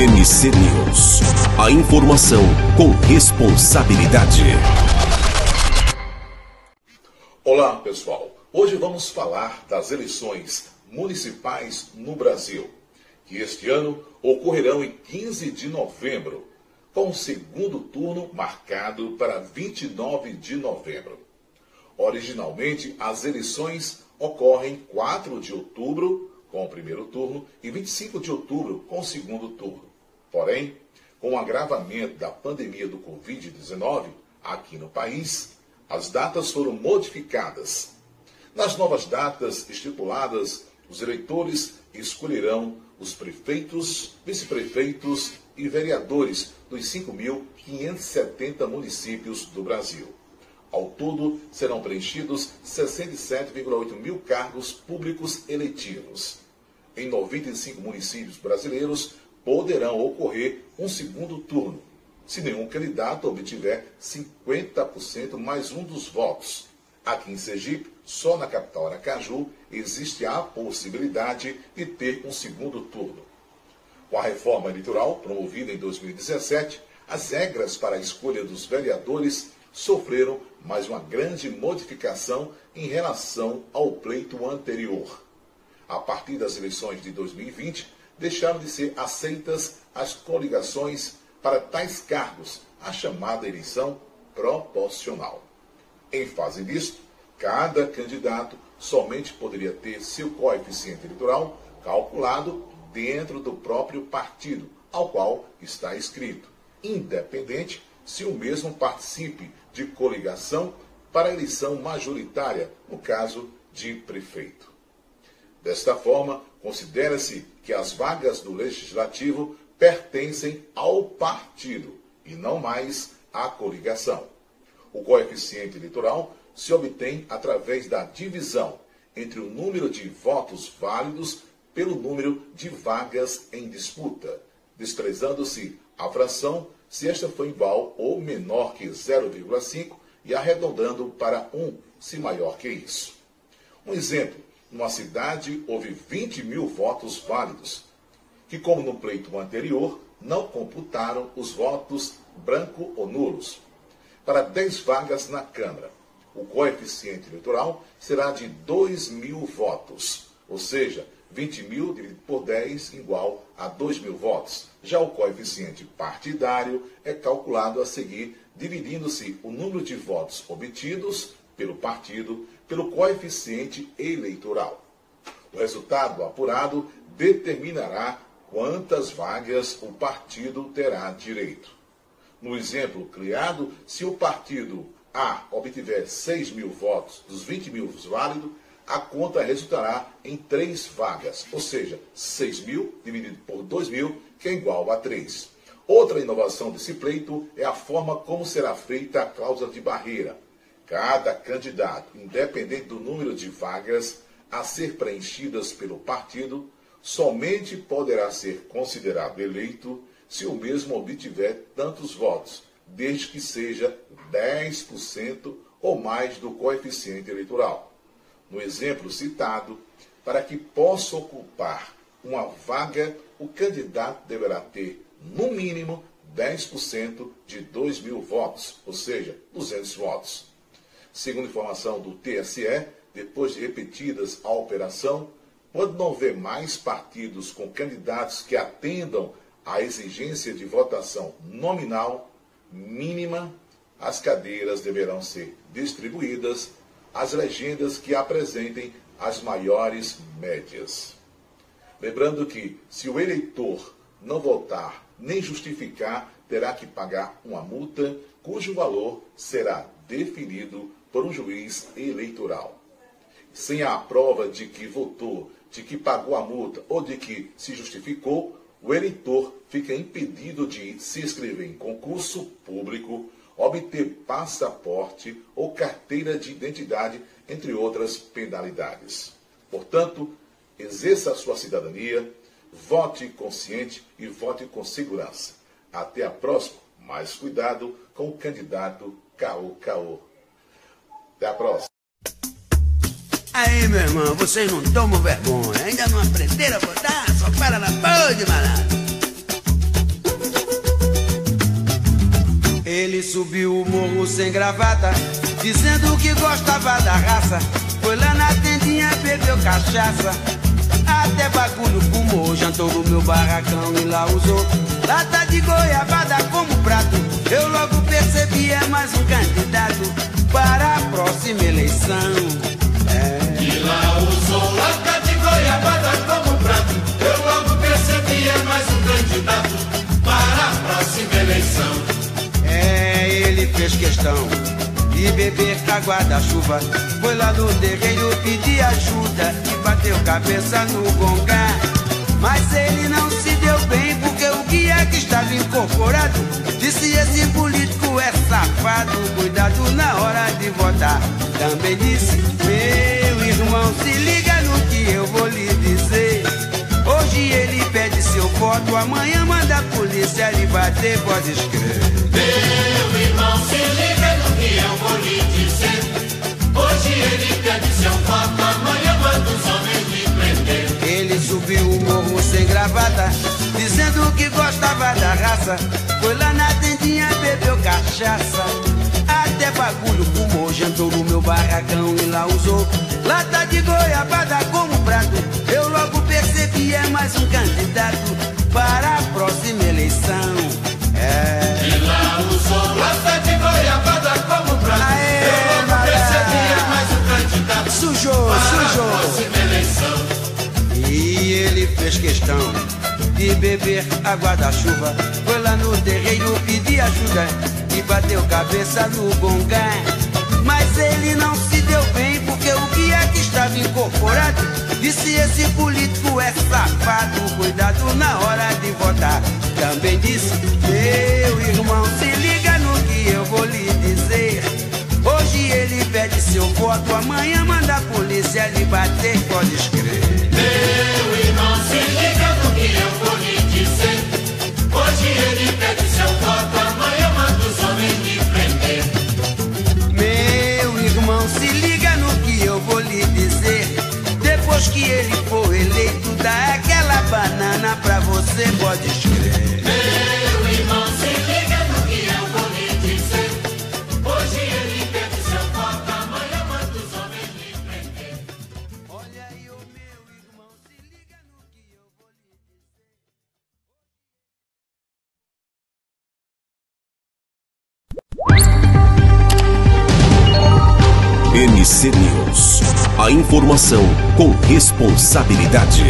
MC News. A informação com responsabilidade. Olá, pessoal. Hoje vamos falar das eleições municipais no Brasil, que este ano ocorrerão em 15 de novembro, com o segundo turno marcado para 29 de novembro. Originalmente, as eleições ocorrem 4 de outubro com o primeiro turno e 25 de outubro com o segundo turno. Porém, com o agravamento da pandemia do Covid-19 aqui no país, as datas foram modificadas. Nas novas datas estipuladas, os eleitores escolherão os prefeitos, vice-prefeitos e vereadores dos 5.570 municípios do Brasil. Ao todo, serão preenchidos 67,8 mil cargos públicos eletivos. Em 95 municípios brasileiros, poderão ocorrer um segundo turno, se nenhum candidato obtiver 50% mais um dos votos. Aqui em Sergipe, só na capital Aracaju, existe a possibilidade de ter um segundo turno. Com a reforma eleitoral promovida em 2017, as regras para a escolha dos vereadores sofreram mais uma grande modificação em relação ao pleito anterior. A partir das eleições de 2020, deixaram de ser aceitas as coligações para tais cargos, a chamada eleição proporcional. Em fase disto, cada candidato somente poderia ter seu coeficiente eleitoral calculado dentro do próprio partido ao qual está inscrito, independente se o mesmo participe de coligação para eleição majoritária, no caso de prefeito. Desta forma, considera-se que as vagas do legislativo pertencem ao partido e não mais à coligação. O coeficiente eleitoral se obtém através da divisão entre o número de votos válidos pelo número de vagas em disputa, desprezando-se a fração se esta for igual ou menor que 0,5 e arredondando para 1 se maior que isso. Um exemplo, numa cidade houve 20 mil votos válidos, que como no pleito anterior, não computaram os votos branco ou nulos. Para 10 vagas na Câmara, o coeficiente eleitoral será de 2 mil votos, ou seja, 20 mil dividido por 10 igual a 2 mil votos. Já o coeficiente partidário é calculado a seguir, dividindo-se o número de votos obtidos pelo partido pelo coeficiente eleitoral. O resultado apurado determinará quantas vagas o partido terá direito. No exemplo criado, se o partido A obtiver 6 mil votos dos 20 mil válidos, a conta resultará em três vagas, ou seja, 6 mil dividido por 2 mil, que é igual a 3. Outra inovação desse pleito é a forma como será feita a cláusula de barreira. Cada candidato, independente do número de vagas a ser preenchidas pelo partido, somente poderá ser considerado eleito se o mesmo obtiver tantos votos, desde que seja 10% ou mais do coeficiente eleitoral no exemplo citado, para que possa ocupar uma vaga, o candidato deverá ter, no mínimo, 10% de 2 mil votos, ou seja, 200 votos. Segundo informação do TSE, depois de repetidas a operação, quando não houver mais partidos com candidatos que atendam à exigência de votação nominal mínima, as cadeiras deverão ser distribuídas as legendas que apresentem as maiores médias. Lembrando que, se o eleitor não votar nem justificar, terá que pagar uma multa cujo valor será definido por um juiz eleitoral. Sem a prova de que votou, de que pagou a multa ou de que se justificou, o eleitor fica impedido de se inscrever em concurso público obter passaporte ou carteira de identidade, entre outras penalidades. Portanto, exerça a sua cidadania, vote consciente e vote com segurança. Até a próxima. Mais cuidado com o candidato Caô Caô. Até a próxima. Aí, meu irmão, vocês não tomam vergonha. Ainda não aprenderam a votar? Só para na pão de malandro. Ele subiu o morro sem gravata, dizendo que gostava da raça. Foi lá na tendinha, bebeu cachaça. Até bagulho fumou, jantou no meu barracão e lá usou. Lata de goiabada como prato, eu logo percebi é mais um candidato para a próxima eleição. É. E lá usou lata de goiabada como prato. Eu logo percebi, é mais um candidato para a próxima eleição. É, ele fez questão de beber água da chuva. Foi lá no terreiro pedir ajuda e bateu cabeça no gongá. Mas ele não se deu bem porque o guia que estava incorporado disse esse político é safado. Cuidado na hora de votar. Também disse, meu irmão, se liga no que eu vou lhe dizer. Hoje ele pede seu voto, amanhã manda a polícia lhe bater, pode escrever. Meu irmão, se liga no que eu vou lhe dizer. Hoje ele pede seu voto, amanhã manda os homens lhe prender. Ele subiu o morro sem gravata, dizendo que gostava da raça. Foi lá na tendinha, bebeu cachaça. Até bagulho fumou, jantou no meu barracão e lá usou lata de goiabada como prato. Eu logo percebi, é mais um candidato para a próxima eleição. É. E lá usou lata de goiabada como prato. Aê, Eu logo malandro. percebi, é mais um candidato Sujou, para a sujou. próxima eleição. E ele fez questão de beber água da chuva. Foi lá no terreiro ajuda e bateu cabeça no gongá. Mas ele não se deu bem porque o guia que estava incorporado disse esse político é safado. Cuidado na hora de votar. Também disse, meu irmão, se liga no que eu vou lhe dizer. Hoje ele pede seu voto, amanhã manda a polícia lhe bater, pode você, pode escrever. Meu irmão, se liga no que eu vou lhe dizer. Hoje ele pede seu voto, amanhã manda os homens lhe prender. Olha aí, ô meu irmão, se liga no que eu vou lhe dizer. NC News. A informação com responsabilidade.